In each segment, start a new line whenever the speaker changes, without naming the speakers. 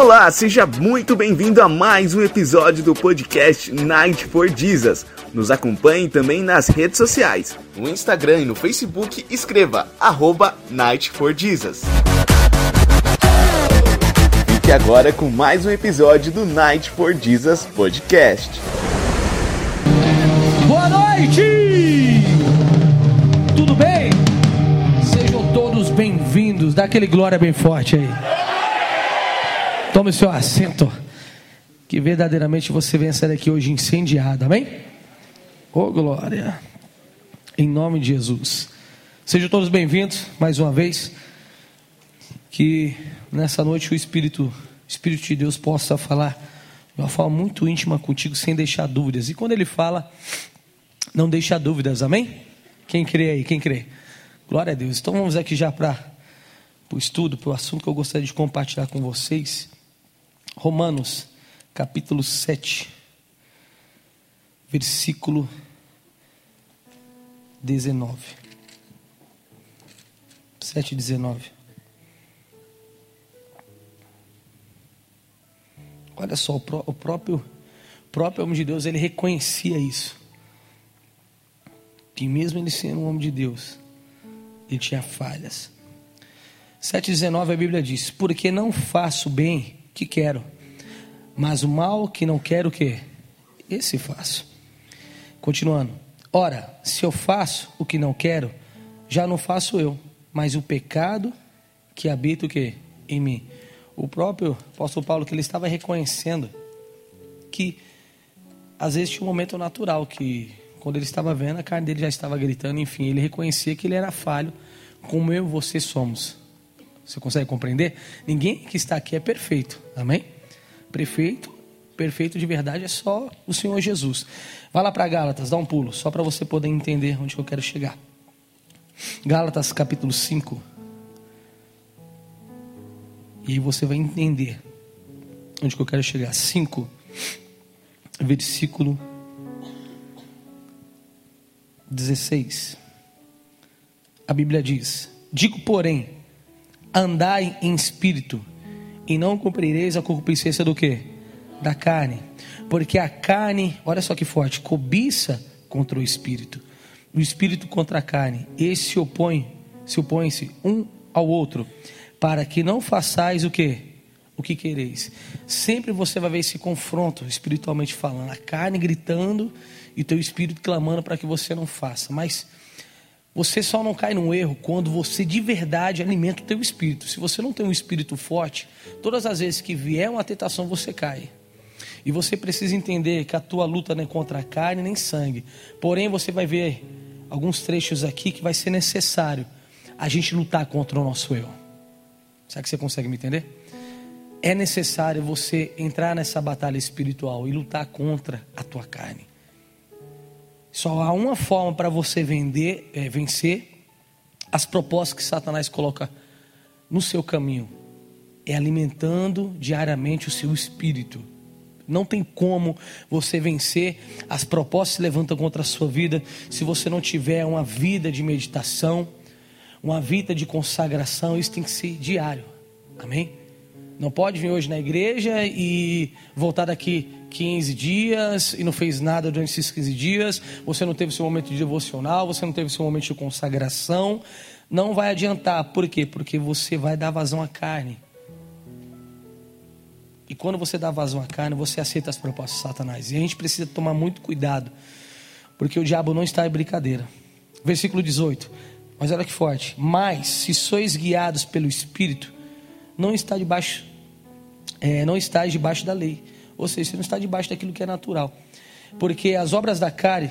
Olá, seja muito bem-vindo a mais um episódio do podcast Night for Jesus. Nos acompanhe também nas redes sociais. No Instagram e no Facebook, escreva arroba Night for Jesus. Fique agora com mais um episódio do Night for Jesus Podcast.
Boa noite! Tudo bem? Sejam todos bem-vindos. Dá aquele glória bem forte aí. Tome seu assento. Que verdadeiramente você venha sair daqui hoje incendiado, amém? Oh, glória. Em nome de Jesus. Sejam todos bem-vindos mais uma vez. Que nessa noite o Espírito, Espírito de Deus possa falar de uma forma muito íntima contigo, sem deixar dúvidas. E quando ele fala, não deixa dúvidas, amém? Quem crê aí? Quem crê? Glória a Deus. Então vamos aqui já para o estudo, para o assunto que eu gostaria de compartilhar com vocês. Romanos, capítulo 7, versículo 19. 7, 19. Olha só, o, pró o próprio, próprio homem de Deus, ele reconhecia isso. Que mesmo ele sendo um homem de Deus, ele tinha falhas. 7,19 a Bíblia diz: Porque não faço bem que quero, mas o mal que não quero, o que? Esse faço. Continuando. Ora, se eu faço o que não quero, já não faço eu, mas o pecado que habita o que? Em mim. O próprio apóstolo Paulo, que ele estava reconhecendo que às vezes tinha um momento natural que quando ele estava vendo, a carne dele já estava gritando, enfim, ele reconhecia que ele era falho, como eu e você somos. Você consegue compreender? Ninguém que está aqui é perfeito, amém? Perfeito, perfeito de verdade é só o Senhor Jesus. Vai lá para Gálatas, dá um pulo, só para você poder entender onde eu quero chegar. Gálatas capítulo 5. E aí você vai entender onde eu quero chegar. 5, versículo 16. A Bíblia diz: Digo, porém, andai em espírito, e não cumprireis a concupiscência do que? Da carne. Porque a carne, olha só que forte, cobiça contra o espírito. O espírito contra a carne. Esse se opõe, se opõe-se um ao outro, para que não façais o que? O que quereis. Sempre você vai ver esse confronto, espiritualmente falando. A carne gritando e teu espírito clamando para que você não faça. Mas você só não cai num erro quando você de verdade alimenta o teu espírito. Se você não tem um espírito forte, todas as vezes que vier uma tentação, você cai. E você precisa entender que a tua luta não é contra a carne nem sangue. Porém, você vai ver alguns trechos aqui que vai ser necessário a gente lutar contra o nosso eu. Será que você consegue me entender? É necessário você entrar nessa batalha espiritual e lutar contra a tua carne. Só há uma forma para você vender, é, vencer as propostas que Satanás coloca no seu caminho. É alimentando diariamente o seu espírito. Não tem como você vencer as propostas que se levantam contra a sua vida se você não tiver uma vida de meditação, uma vida de consagração. Isso tem que ser diário. Amém? Não pode vir hoje na igreja e voltar daqui 15 dias e não fez nada durante esses 15 dias, você não teve seu momento de devocional, você não teve seu momento de consagração, não vai adiantar. Por quê? Porque você vai dar vazão à carne. E quando você dá vazão à carne, você aceita as propostas de Satanás. E a gente precisa tomar muito cuidado, porque o diabo não está em brincadeira. Versículo 18. Mas olha que forte. Mas se sois guiados pelo Espírito, não está debaixo, é, não estáis debaixo da lei. Ou seja, você não está debaixo daquilo que é natural. Porque as obras da carne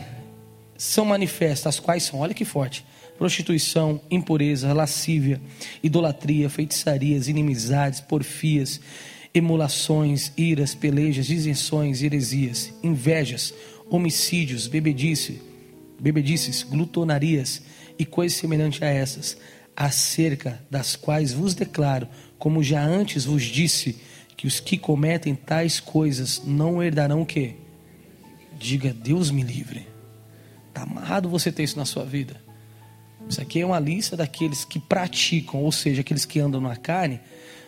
são manifestas, as quais são, olha que forte: prostituição, impureza, lascívia, idolatria, feitiçarias, inimizades, porfias, emulações, iras, pelejas, disenções, heresias, invejas, homicídios, bebedice, bebedices, glutonarias e coisas semelhantes a essas, acerca das quais vos declaro, como já antes vos disse, que os que cometem tais coisas não herdarão o quê? Diga, Deus me livre. Está amarrado você ter isso na sua vida. Isso aqui é uma lista daqueles que praticam, ou seja, aqueles que andam na carne,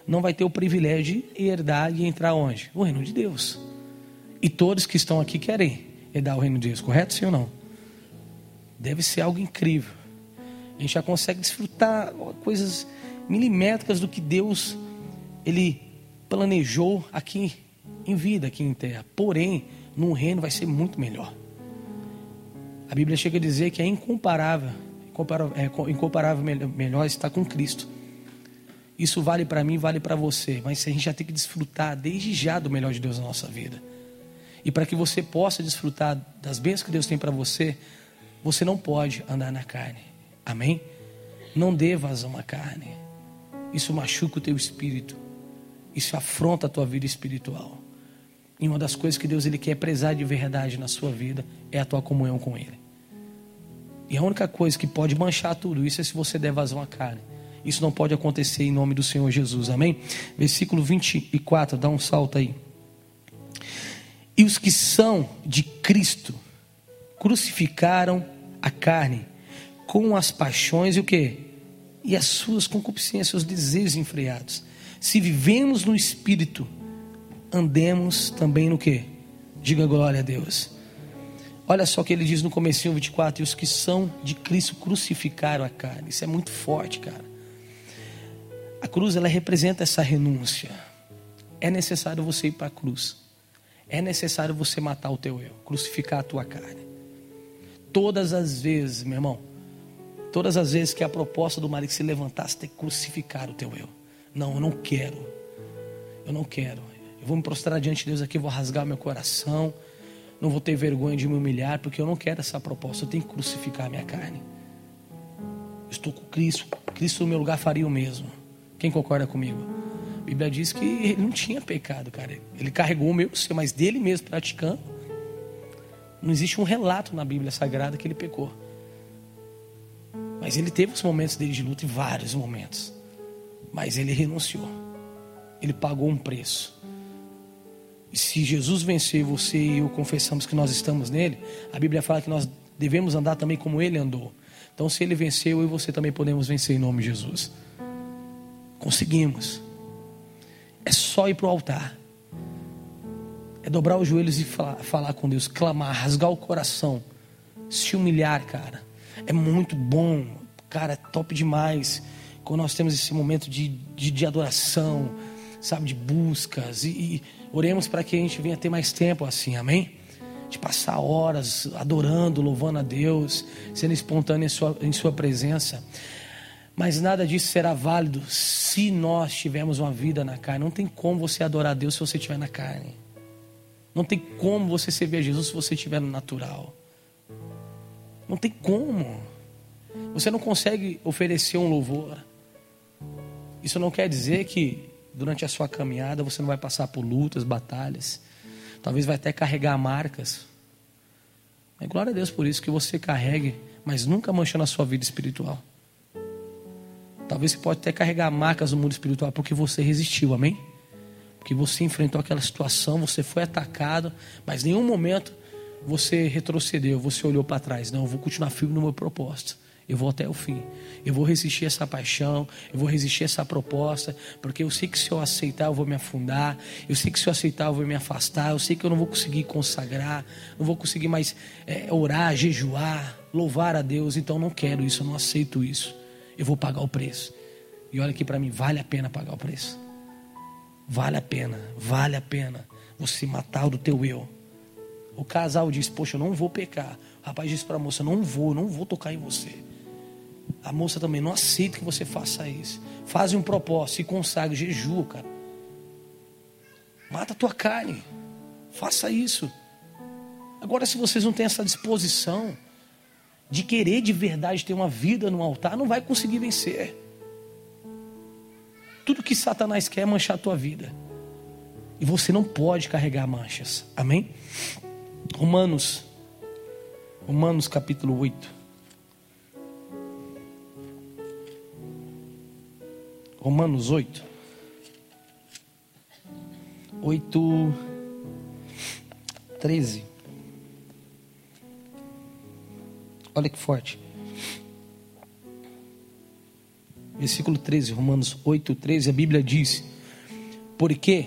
não vai ter o privilégio de herdar e entrar onde? O reino de Deus. E todos que estão aqui querem herdar o reino de Deus, correto sim ou não? Deve ser algo incrível. A gente já consegue desfrutar coisas milimétricas do que Deus ele planejou aqui em vida, aqui em terra. Porém, no reino vai ser muito melhor. A Bíblia chega a dizer que é incomparável, incomparável, é, incomparável melhor estar com Cristo. Isso vale para mim, vale para você, mas a gente já tem que desfrutar desde já do melhor de Deus na nossa vida. E para que você possa desfrutar das bênçãos que Deus tem para você, você não pode andar na carne. Amém? Não dê vazão à carne. Isso machuca o teu espírito. Isso afronta a tua vida espiritual. E uma das coisas que Deus ele quer prezar de verdade na sua vida é a tua comunhão com Ele. E a única coisa que pode manchar tudo isso é se você der vazão à carne. Isso não pode acontecer em nome do Senhor Jesus. Amém? Versículo 24, dá um salto aí. E os que são de Cristo crucificaram a carne com as paixões e o que? E as suas concupiscências, os desejos enfreados. Se vivemos no Espírito, andemos também no que? Diga glória a Deus. Olha só o que ele diz no comecinho 24, e os que são de Cristo crucificaram a carne. Isso é muito forte, cara. A cruz ela representa essa renúncia. É necessário você ir para a cruz. É necessário você matar o teu eu, crucificar a tua carne. Todas as vezes, meu irmão, todas as vezes que a proposta do marido se levantasse, tem que crucificar o teu eu. Não, eu não quero. Eu não quero. Eu vou me prostrar diante de Deus aqui, vou rasgar meu coração. Não vou ter vergonha de me humilhar, porque eu não quero essa proposta. Eu tenho que crucificar a minha carne. Eu estou com Cristo. Cristo no meu lugar faria o mesmo. Quem concorda comigo? A Bíblia diz que ele não tinha pecado, cara. Ele carregou o meu mas dele mesmo praticando. Não existe um relato na Bíblia Sagrada que ele pecou. Mas ele teve os momentos dele de luta, e vários momentos. Mas ele renunciou. Ele pagou um preço. E se Jesus venceu você e eu confessamos que nós estamos nele, a Bíblia fala que nós devemos andar também como ele andou. Então, se ele venceu, eu e você também podemos vencer em nome de Jesus. Conseguimos. É só ir para o altar. É dobrar os joelhos e falar, falar com Deus, clamar, rasgar o coração, se humilhar, cara. É muito bom, cara, é top demais. Quando nós temos esse momento de, de, de adoração, sabe, de buscas. E, e oremos para que a gente venha ter mais tempo assim, amém? De passar horas adorando, louvando a Deus, sendo espontâneo em sua, em sua presença. Mas nada disso será válido se nós tivermos uma vida na carne. Não tem como você adorar a Deus se você estiver na carne. Não tem como você servir a Jesus se você estiver no natural. Não tem como. Você não consegue oferecer um louvor. Isso não quer dizer que durante a sua caminhada você não vai passar por lutas, batalhas. Talvez vai até carregar marcas. É glória a Deus por isso que você carregue, mas nunca manchando a sua vida espiritual. Talvez você pode até carregar marcas no mundo espiritual porque você resistiu, amém? Porque você enfrentou aquela situação, você foi atacado, mas em nenhum momento você retrocedeu, você olhou para trás. Não, eu vou continuar firme no meu propósito. Eu vou até o fim. Eu vou resistir essa paixão, eu vou resistir essa proposta, porque eu sei que se eu aceitar eu vou me afundar, eu sei que se eu aceitar eu vou me afastar, eu sei que eu não vou conseguir consagrar, não vou conseguir mais é, orar, jejuar, louvar a Deus, então não quero isso, eu não aceito isso eu vou pagar o preço. E olha aqui para mim, vale a pena pagar o preço. Vale a pena, vale a pena você matar o do teu eu. O casal diz: Poxa, eu não vou pecar. O rapaz disse para a moça: Não vou, não vou tocar em você. A moça também não aceita que você faça isso. Faz um propósito, se consagre, jejua, cara. Mata a tua carne. Faça isso. Agora, se vocês não têm essa disposição, de querer de verdade ter uma vida no altar, não vai conseguir vencer. Tudo que Satanás quer é manchar a tua vida. E você não pode carregar manchas. Amém? Romanos, Romanos capítulo 8. Romanos 8. 8, 13. Olha que forte. Versículo 13, Romanos 8, 13, a Bíblia diz: Porque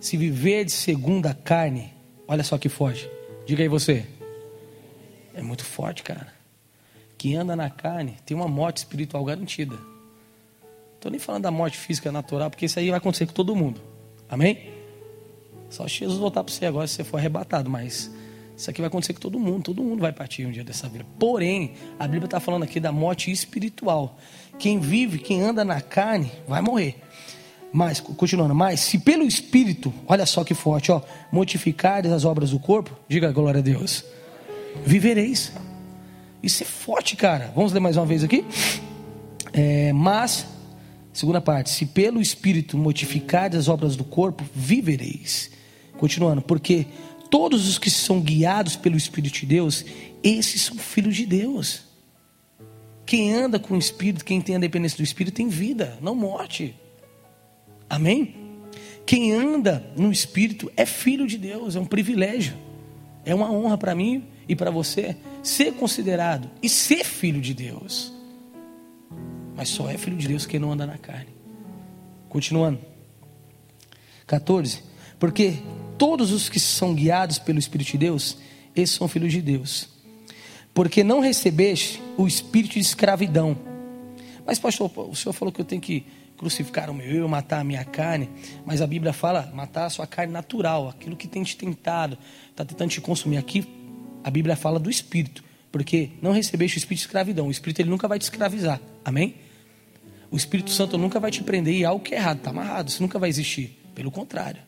se viver de segundo a carne, olha só que forte. Diga aí você. É muito forte, cara. Quem anda na carne tem uma morte espiritual garantida. Estou nem falando da morte física natural, porque isso aí vai acontecer com todo mundo. Amém? Só se Jesus voltar para você agora se você for arrebatado, mas isso aqui vai acontecer com todo mundo, todo mundo vai partir um dia dessa vida. Porém, a Bíblia está falando aqui da morte espiritual. Quem vive, quem anda na carne, vai morrer. Mas, continuando, mas se pelo Espírito, olha só que forte, ó, mortificares as obras do corpo, diga glória a Deus, vivereis. Isso é forte, cara. Vamos ler mais uma vez aqui? É, mas, segunda parte, se pelo Espírito mortificares as obras do corpo, vivereis. Continuando, porque todos os que são guiados pelo Espírito de Deus, esses são filhos de Deus. Quem anda com o Espírito, quem tem a dependência do Espírito, tem vida, não morte. Amém? Quem anda no Espírito é filho de Deus, é um privilégio, é uma honra para mim e para você ser considerado e ser filho de Deus. Mas só é filho de Deus quem não anda na carne. Continuando. 14. Porque todos os que são guiados pelo Espírito de Deus, esses são filhos de Deus. Porque não recebeste o espírito de escravidão. Mas, pastor, o senhor falou que eu tenho que crucificar o meu eu, matar a minha carne. Mas a Bíblia fala matar a sua carne natural, aquilo que tem te tentado, está tentando te consumir. Aqui a Bíblia fala do espírito, porque não recebeste o espírito de escravidão. O espírito ele nunca vai te escravizar. Amém? O Espírito Santo nunca vai te prender em algo que é errado, está amarrado, isso nunca vai existir. Pelo contrário.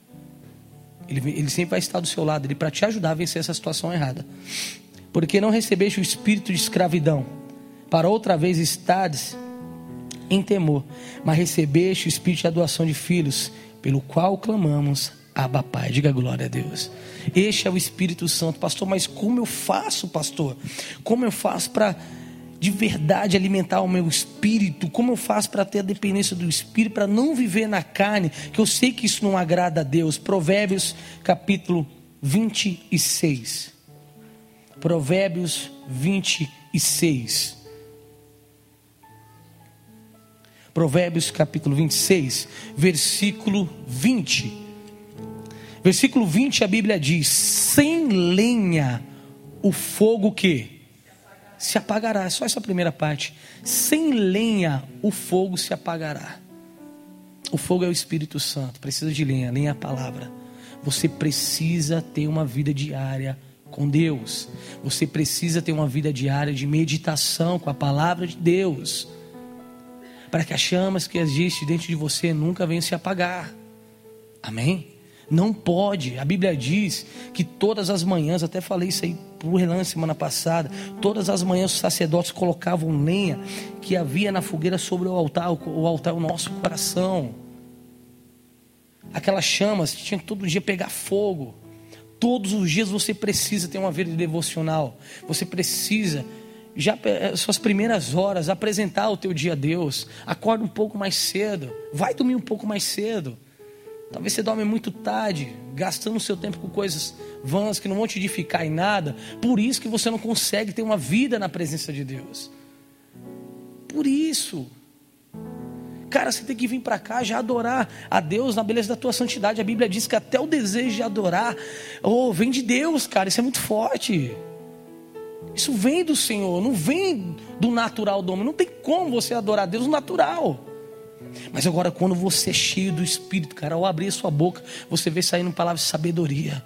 Ele, ele sempre vai estar do seu lado, ele para te ajudar a vencer essa situação errada. Porque não recebeste o espírito de escravidão, para outra vez estares em temor, mas recebeste o espírito de adoção de filhos, pelo qual clamamos, Abba Pai. Diga glória a Deus. Este é o Espírito Santo, pastor. Mas como eu faço, pastor? Como eu faço para de verdade alimentar o meu espírito? Como eu faço para ter a dependência do espírito, para não viver na carne? Que eu sei que isso não agrada a Deus. Provérbios capítulo 26. Provérbios 26. Provérbios capítulo 26, versículo 20. Versículo 20 a Bíblia diz: Sem lenha o fogo que se apagará. Só essa primeira parte. Sem lenha o fogo se apagará. O fogo é o Espírito Santo, precisa de lenha, lenha é a palavra. Você precisa ter uma vida diária com Deus. Você precisa ter uma vida diária de meditação com a palavra de Deus para que as chamas que existem dentro de você nunca venham se apagar. Amém? Não pode. A Bíblia diz que todas as manhãs, até falei isso aí por relance semana passada, todas as manhãs os sacerdotes colocavam lenha que havia na fogueira sobre o altar, o altar o nosso coração. Aquelas chamas tinha que todo dia pegar fogo. Todos os dias você precisa ter uma vida devocional. Você precisa já eh, suas primeiras horas, apresentar o teu dia a Deus. Acorda um pouco mais cedo, vai dormir um pouco mais cedo. Talvez você dorme muito tarde, gastando o seu tempo com coisas vãs que não vão te edificar em nada. Por isso que você não consegue ter uma vida na presença de Deus. Por isso. Cara, você tem que vir para cá já adorar a Deus na beleza da tua santidade. A Bíblia diz que até o desejo de adorar, oh, vem de Deus, cara. Isso é muito forte. Isso vem do Senhor, não vem do natural do homem. Não tem como você adorar a Deus natural. Mas agora, quando você é cheio do Espírito, cara, ao abrir sua boca, você vê saindo palavras de sabedoria.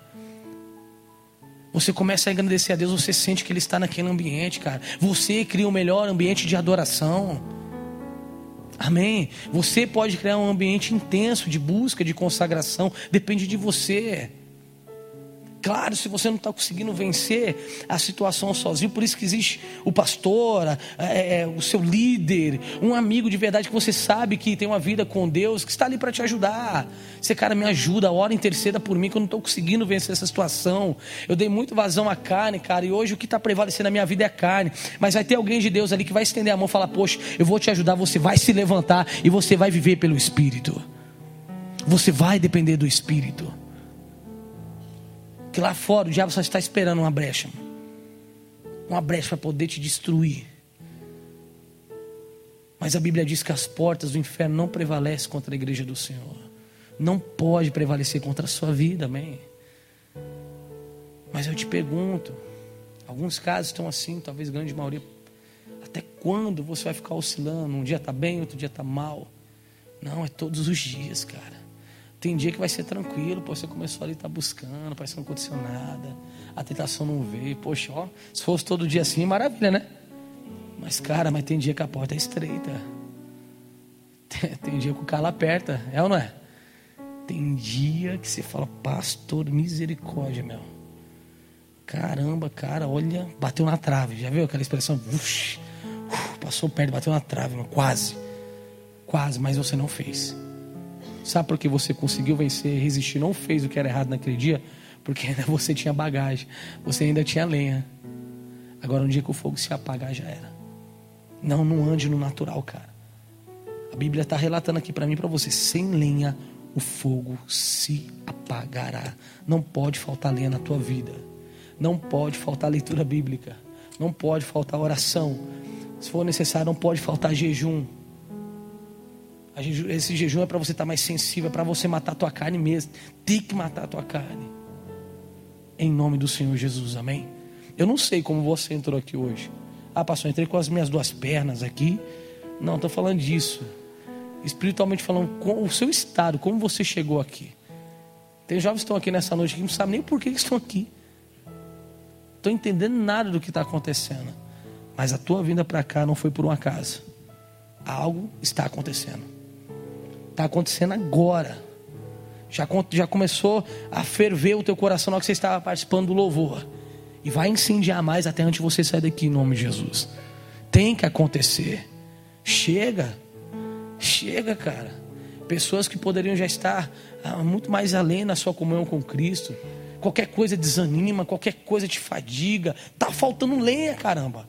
Você começa a engrandecer a Deus, você sente que Ele está naquele ambiente, cara. Você cria o um melhor ambiente de adoração. Amém. Você pode criar um ambiente intenso de busca, de consagração. Depende de você. Claro, se você não está conseguindo vencer a situação sozinho, por isso que existe o pastor, é, é, o seu líder, um amigo de verdade que você sabe que tem uma vida com Deus, que está ali para te ajudar. Você, cara, me ajuda, ora interceda por mim, que eu não estou conseguindo vencer essa situação. Eu dei muito vazão à carne, cara, e hoje o que está prevalecendo na minha vida é a carne. Mas vai ter alguém de Deus ali que vai estender a mão e falar: Poxa, eu vou te ajudar, você vai se levantar e você vai viver pelo Espírito. Você vai depender do Espírito que lá fora o diabo só está esperando uma brecha. Uma brecha para poder te destruir. Mas a Bíblia diz que as portas do inferno não prevalecem contra a igreja do Senhor. não pode prevalecer contra a sua vida, amém? Mas eu te pergunto, alguns casos estão assim, talvez grande maioria. Até quando você vai ficar oscilando? Um dia está bem, outro dia está mal. Não, é todos os dias, cara. Tem dia que vai ser tranquilo, pô, você começou ali, tá buscando, parece que não aconteceu nada. A tentação não veio. Poxa, ó, se fosse todo dia assim, maravilha, né? Mas, cara, mas tem dia que a porta é estreita. Tem, tem dia que o calo aperta, é ou não é? Tem dia que você fala, pastor, misericórdia, meu. Caramba, cara, olha, bateu na trave. Já viu aquela expressão? Uf, passou perto, bateu na trave, meu, quase. Quase, mas você não fez. Sabe por que você conseguiu vencer, resistir, não fez o que era errado naquele dia? Porque ainda você tinha bagagem, você ainda tinha lenha. Agora, um dia que o fogo se apagar, já era. Não, não ande no natural, cara. A Bíblia está relatando aqui para mim para você: sem lenha, o fogo se apagará. Não pode faltar lenha na tua vida. Não pode faltar leitura bíblica. Não pode faltar oração. Se for necessário, não pode faltar jejum. Esse jejum é para você estar tá mais sensível, é para você matar a tua carne mesmo. Tem que matar a tua carne. Em nome do Senhor Jesus, amém? Eu não sei como você entrou aqui hoje. Ah, pastor, entrei com as minhas duas pernas aqui. Não, estou falando disso. Espiritualmente falando, com o seu estado, como você chegou aqui. Tem jovens que estão aqui nessa noite que não sabem nem por que estão aqui. Estão entendendo nada do que está acontecendo. Mas a tua vinda para cá não foi por um acaso. Algo está acontecendo. Está acontecendo agora. Já, já começou a ferver o teu coração na que você estava participando do louvor. E vai incendiar mais até antes de você sair daqui, em nome de Jesus. Tem que acontecer. Chega. Chega, cara. Pessoas que poderiam já estar ah, muito mais além na sua comunhão com Cristo. Qualquer coisa desanima, qualquer coisa te fadiga. Tá faltando lenha, caramba.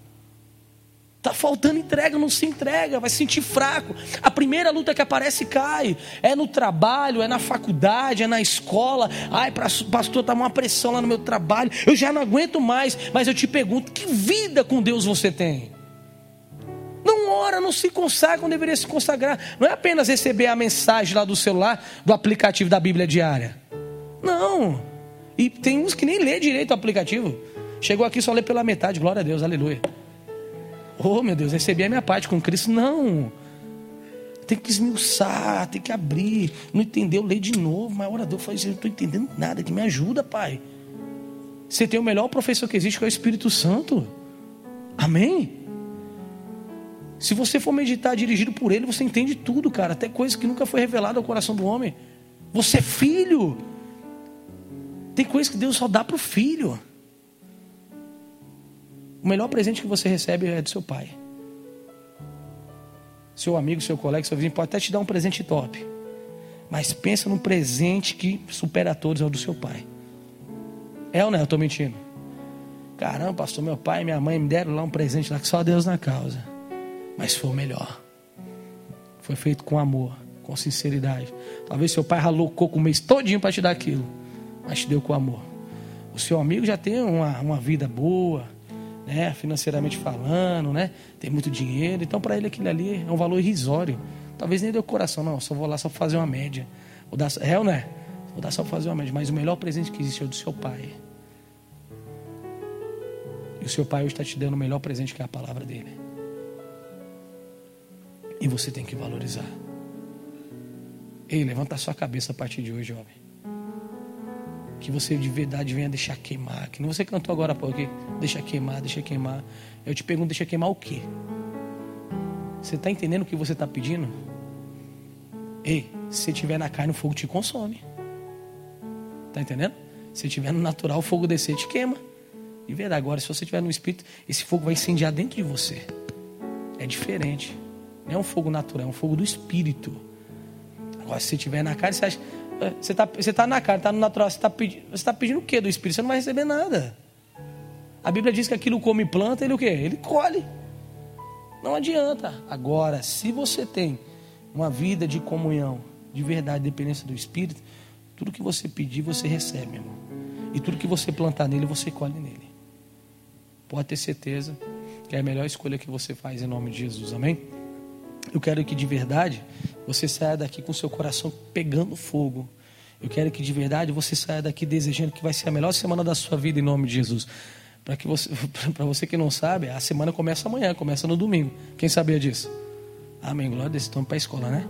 Está faltando entrega, não se entrega, vai se sentir fraco. A primeira luta que aparece cai. É no trabalho, é na faculdade, é na escola. Ai, pastor, está uma pressão lá no meu trabalho. Eu já não aguento mais. Mas eu te pergunto: que vida com Deus você tem? Não ora, não se consagra como deveria se consagrar. Não é apenas receber a mensagem lá do celular, do aplicativo da Bíblia diária. Não. E tem uns que nem lê direito o aplicativo. Chegou aqui só lê pela metade. Glória a Deus, aleluia. Oh, meu Deus, recebi a minha parte com Cristo. Não. Tem que esmiuçar, tem que abrir. Não entendeu, lê de novo. Mas a orador fala assim: não estou entendendo nada. Que me ajuda, pai. Você tem o melhor professor que existe, que é o Espírito Santo. Amém? Se você for meditar dirigido por ele, você entende tudo, cara. Até coisas que nunca foi revelada ao coração do homem. Você é filho. Tem coisas que Deus só dá para o filho. O melhor presente que você recebe é do seu pai. Seu amigo, seu colega, seu vizinho pode até te dar um presente top. Mas pensa num presente que supera a todos, é o do seu pai. É ou não é? Eu estou mentindo. Caramba, pastor, meu pai e minha mãe me deram lá um presente lá que só Deus na causa. Mas foi o melhor. Foi feito com amor, com sinceridade. Talvez seu pai ralou coco o mês todinho para te dar aquilo. Mas te deu com amor. O seu amigo já tem uma, uma vida boa né, financeiramente falando, né, tem muito dinheiro, então para ele aquilo ali é um valor irrisório. Talvez nem deu coração, não, só vou lá só fazer uma média. Vou dar, é ou não é? Vou dar só fazer uma média, mas o melhor presente que existe é o do seu pai. E o seu pai hoje está te dando o melhor presente que é a palavra dele. E você tem que valorizar. Ei, levanta a sua cabeça a partir de hoje, jovem que você de verdade venha deixar queimar. Que não você cantou agora, pô, que deixa queimar, deixa queimar. Eu te pergunto, deixa queimar o quê? Você está entendendo o que você está pedindo? Ei, se tiver na carne, o fogo te consome. Tá entendendo? Se tiver no natural, o fogo descer te queima. De verdade, agora, se você tiver no espírito, esse fogo vai incendiar dentro de você. É diferente. Não é um fogo natural, é um fogo do espírito. Agora, se você tiver na carne, você acha. É, você está você tá na carne, está no natural, você está você tá pedindo o que do Espírito? Você não vai receber nada. A Bíblia diz que aquilo come planta, ele o quê? Ele colhe. Não adianta. Agora, se você tem uma vida de comunhão, de verdade, dependência do Espírito, tudo que você pedir, você recebe, meu irmão. E tudo que você plantar nele, você colhe nele. Pode ter certeza que é a melhor escolha que você faz em nome de Jesus. Amém? Eu quero que de verdade você saia daqui com seu coração pegando fogo. Eu quero que de verdade você saia daqui desejando que vai ser a melhor semana da sua vida em nome de Jesus. Para que você, para você que não sabe, a semana começa amanhã, começa no domingo. Quem sabia disso? Amém. Glória a Deus. Estamos para a escola, né?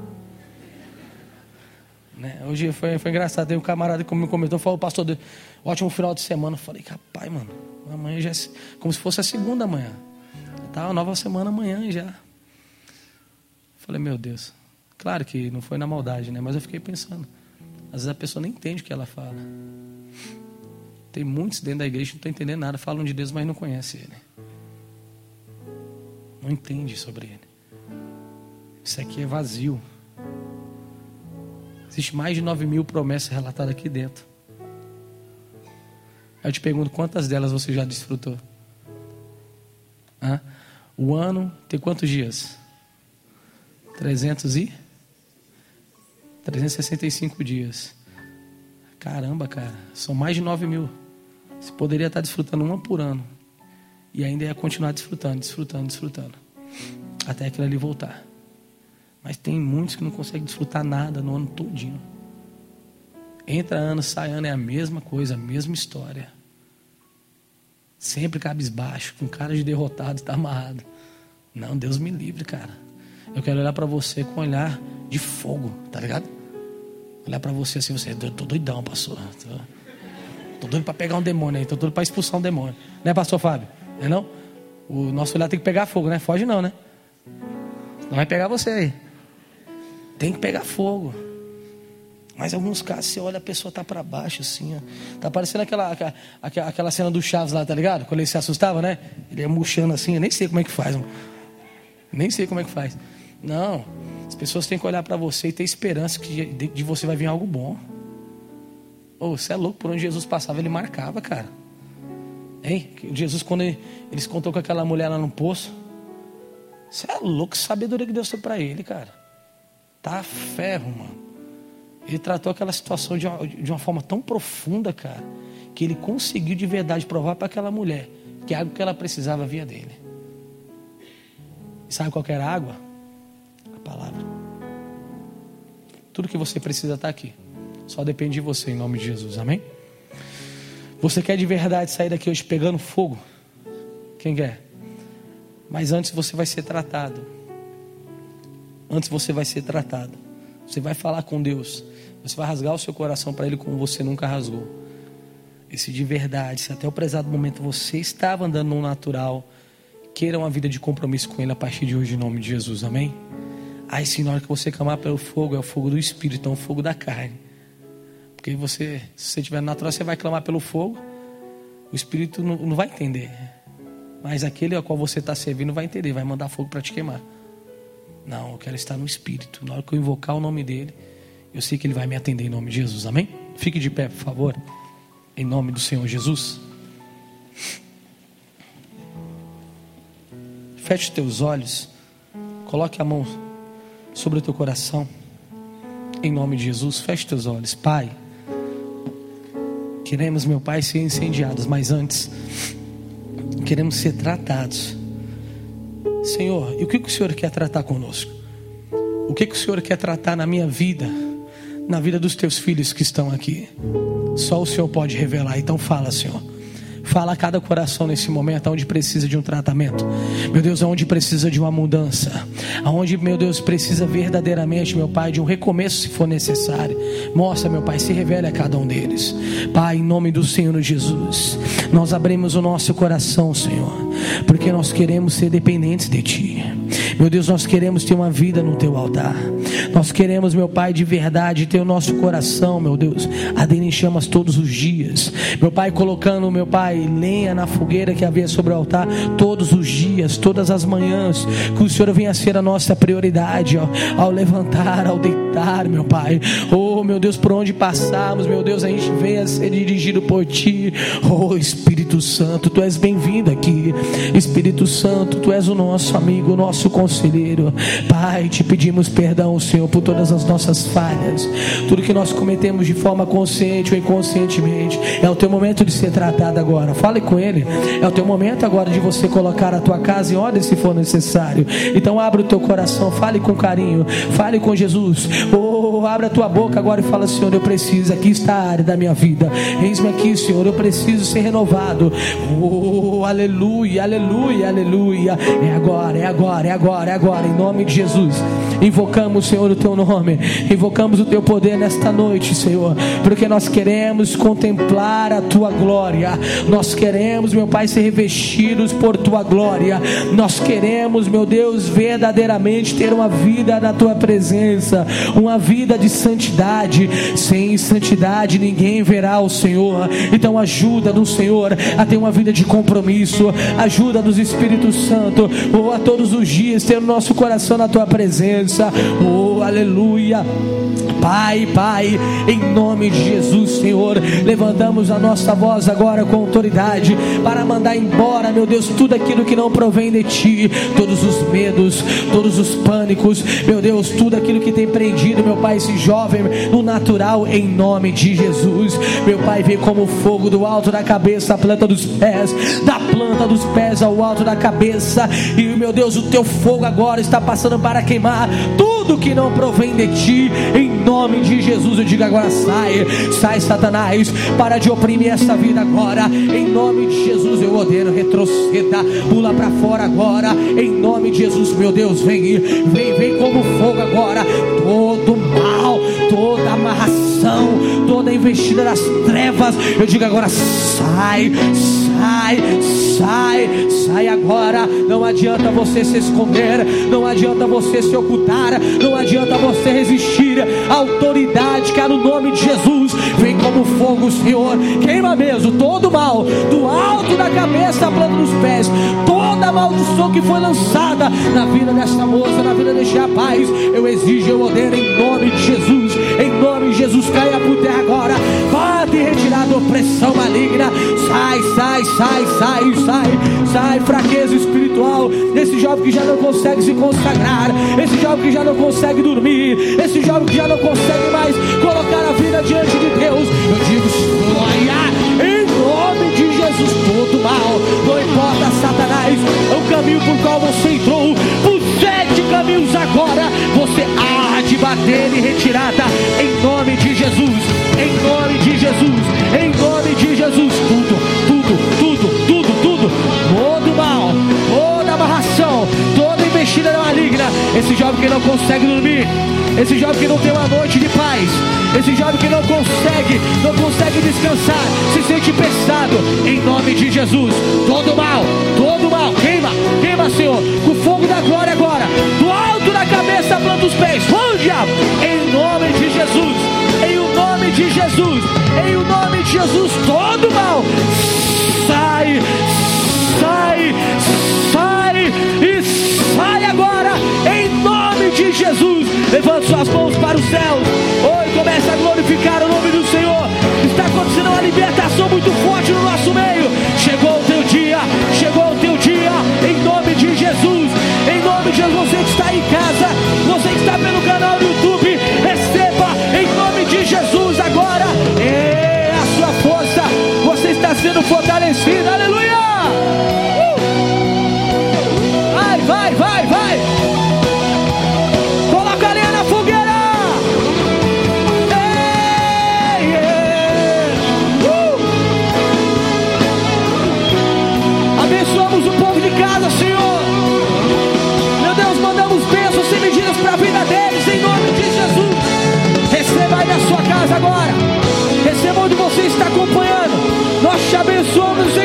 né? Hoje foi, foi engraçado. Tem um camarada que me comentou, falou, pastor, ótimo final de semana. Eu falei, rapaz, mano, amanhã já é como se fosse a segunda manhã. Tá nova semana amanhã já. Falei, meu Deus. Claro que não foi na maldade, né? Mas eu fiquei pensando. Às vezes a pessoa nem entende o que ela fala. Tem muitos dentro da igreja que não estão entendendo nada, falam de Deus, mas não conhecem Ele. Não entende sobre Ele. Isso aqui é vazio. Existe mais de 9 mil promessas relatadas aqui dentro. Eu te pergunto, quantas delas você já desfrutou? Hã? O ano tem quantos dias? 300 e? 365 dias. Caramba, cara. São mais de 9 mil. Você poderia estar desfrutando uma por ano. E ainda ia continuar desfrutando, desfrutando, desfrutando. Até aquilo ali voltar. Mas tem muitos que não conseguem desfrutar nada no ano todinho. Entra ano, sai ano, é a mesma coisa, a mesma história. Sempre cabisbaixo, com cara de derrotado, está amarrado. Não, Deus me livre, cara. Eu quero olhar para você com um olhar de fogo, tá ligado? Olhar para você assim, você, tô doidão, pastor. Tô, tô doido para pegar um demônio aí, tô doido para expulsar um demônio. Né, pastor Fábio? É não? O nosso olhar tem que pegar fogo, né? Foge não, né? Não vai pegar você aí. Tem que pegar fogo. Mas em alguns casos você olha a pessoa tá para baixo assim, ó. Tá parecendo aquela, aquela, aquela cena do Chaves lá, tá ligado? Quando ele se assustava, né? Ele ia murchando assim, eu nem sei como é que faz, mano. Nem sei como é que faz. Não. As pessoas têm que olhar para você e ter esperança que de, você vai vir algo bom. Ô, oh, você é louco, por onde Jesus passava, ele marcava, cara. Hein? Jesus, quando ele, eles contou com aquela mulher lá no poço, você é louco, que sabedoria que Deus deu para ele, cara. Tá ferro, mano. Ele tratou aquela situação de uma, de uma forma tão profunda, cara, que ele conseguiu de verdade provar para aquela mulher que a água que ela precisava via dele. E sabe qual era a água? Palavra. Tudo que você precisa está aqui. Só depende de você, em nome de Jesus. Amém? Você quer de verdade sair daqui hoje pegando fogo? Quem quer? Mas antes você vai ser tratado. Antes você vai ser tratado. Você vai falar com Deus. Você vai rasgar o seu coração para Ele como você nunca rasgou. E se de verdade, se até o prezado momento você estava andando no natural, queira uma vida de compromisso com Ele a partir de hoje, em nome de Jesus, amém? Aí sim, na hora que você clamar pelo fogo, é o fogo do Espírito, não é o fogo da carne. Porque você, se você estiver natural, você vai clamar pelo fogo, o Espírito não, não vai entender. Mas aquele a qual você está servindo vai entender, vai mandar fogo para te queimar. Não, eu quero estar no Espírito. Na hora que eu invocar o nome dele, eu sei que Ele vai me atender em nome de Jesus, amém? Fique de pé, por favor, em nome do Senhor Jesus. Feche teus olhos, coloque a mão sobre o teu coração, em nome de Jesus. Feche teus olhos, Pai. Queremos, meu Pai, ser incendiados, mas antes, queremos ser tratados. Senhor, e o que o Senhor quer tratar conosco? O que o Senhor quer tratar na minha vida? na vida dos teus filhos que estão aqui. Só o Senhor pode revelar. Então fala, Senhor. Fala a cada coração nesse momento, onde precisa de um tratamento. Meu Deus, onde precisa de uma mudança. Aonde, meu Deus, precisa verdadeiramente, meu Pai, de um recomeço se for necessário. Mostra, meu Pai, se revele a cada um deles. Pai, em nome do Senhor Jesus, nós abrimos o nosso coração, Senhor, porque nós queremos ser dependentes de Ti. Meu Deus, nós queremos ter uma vida no Teu altar. Nós queremos, meu Pai, de verdade, ter o nosso coração, meu Deus, ardendo em chamas todos os dias. Meu Pai, colocando, meu Pai, lenha na fogueira que havia sobre o altar todos os dias, todas as manhãs. Que o Senhor venha ser a nossa prioridade, ó, ao levantar, ao deitar, meu Pai. Oh, meu Deus, por onde passarmos, meu Deus, a gente venha ser dirigido por Ti. Oh, Espírito Santo, Tu és bem-vindo aqui. Espírito Santo, Tu és o nosso amigo, o nosso conselheiro. Pai, te pedimos perdão, Senhor Senhor, por todas as nossas falhas, tudo que nós cometemos de forma consciente ou inconscientemente. É o teu momento de ser tratado agora. Fale com Ele. É o teu momento agora de você colocar a tua casa em ordem se for necessário. Então abra o teu coração, fale com carinho, fale com Jesus. Oh, abra a tua boca agora e fala, Senhor, eu preciso. Aqui está a área da minha vida. Eis-me aqui, Senhor, eu preciso ser renovado. Oh, aleluia, aleluia, aleluia. É agora, é agora, é agora, é agora, em nome de Jesus. Invocamos, Senhor, o teu nome, invocamos o teu poder nesta noite, Senhor, porque nós queremos contemplar a tua glória, nós queremos, meu Pai, ser revestidos por tua glória, nós queremos, meu Deus, verdadeiramente ter uma vida na tua presença, uma vida de santidade, sem santidade ninguém verá o Senhor, então ajuda no Senhor a ter uma vida de compromisso, ajuda nos Espírito Santo, ou a todos os dias ter o nosso coração na tua presença, oh aleluia. Pai, Pai, em nome de Jesus, Senhor, levantamos a nossa voz agora com autoridade para mandar embora, meu Deus, tudo aquilo que não provém de Ti, todos os medos, todos os pânicos, meu Deus, tudo aquilo que tem prendido, meu Pai, esse jovem no natural, em nome de Jesus, meu Pai, vem como fogo do alto da cabeça à planta dos pés, da planta dos pés ao alto da cabeça, e meu Deus, o Teu fogo agora está passando para queimar tudo que não provém de Ti, em nome de Jesus, eu digo agora: sai, sai, Satanás, para de oprimir essa vida agora, em nome de Jesus, eu ordeno, retroceda, pula para fora agora, em nome de Jesus, meu Deus, vem, vem, vem como fogo agora, todo mal, toda amarração, toda investida das trevas, eu digo agora: sai, sai, sai, sai agora, não adianta você se esconder, não adianta você se ocultar, não adianta você resistir. À autoridade que há no nome de Jesus. Vem como fogo, Senhor, queima mesmo todo mal, do alto da cabeça à planta dos pés, toda maldição que foi lançada na vida desta moça, na vida deste rapaz. Eu exijo, eu ordeno em nome de Jesus, em nome de Jesus, caia por terra agora, pode da opressão maligna, sai, sai, sai, sai, sai, sai, fraqueza espiritual. Esse jovem que já não consegue se consagrar, esse jovem que já não consegue dormir, esse jovem que já não consegue mais colocar a vida diante de Deus. Eu digo, olha, em nome de Jesus, todo mal, não importa, Satanás, é o caminho por qual você entrou, por sete caminhos agora, você há bater e retirada, em nome de Jesus, em nome de Jesus, em nome de Jesus, tudo, tudo, tudo, tudo, tudo, todo mal, toda amarração, toda investida maligna, esse jovem que não consegue dormir, esse jovem que não tem uma noite de paz, esse jovem que não consegue, não consegue descansar, se sente pesado, em nome de Jesus, todo mal, todo mal, queima, queima, Senhor, com o fogo da glória agora, do alto cabeça, planta os pés, diabo, em nome de Jesus, em o nome de Jesus, em o nome de Jesus, todo mal, sai, sai, sai e sai agora, em nome de Jesus. Levante suas mãos para os céus. Oi, começa a glorificar o nome do Senhor. Está acontecendo uma libertação muito forte no nosso meio. Chegou o teu dia, chegou o teu dia, em nome de Jesus. Em nome de Jesus, você que está em casa, Jesus agora. Te abençoamos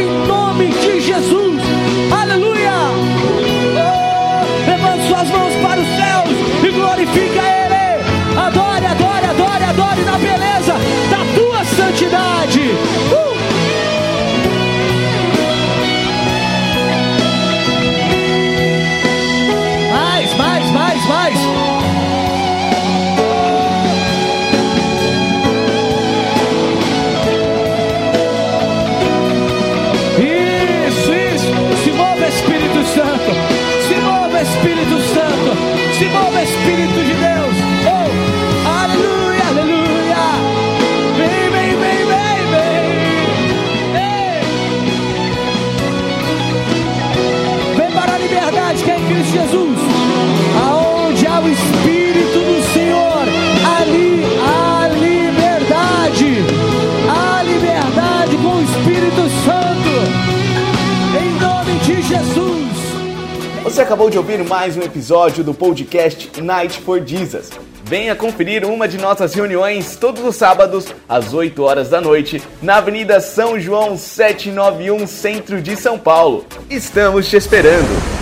Você acabou de ouvir mais um episódio do podcast Night for Jesus. Venha conferir uma de nossas reuniões todos os sábados, às 8 horas da noite, na Avenida São João 791, centro de São Paulo. Estamos te esperando!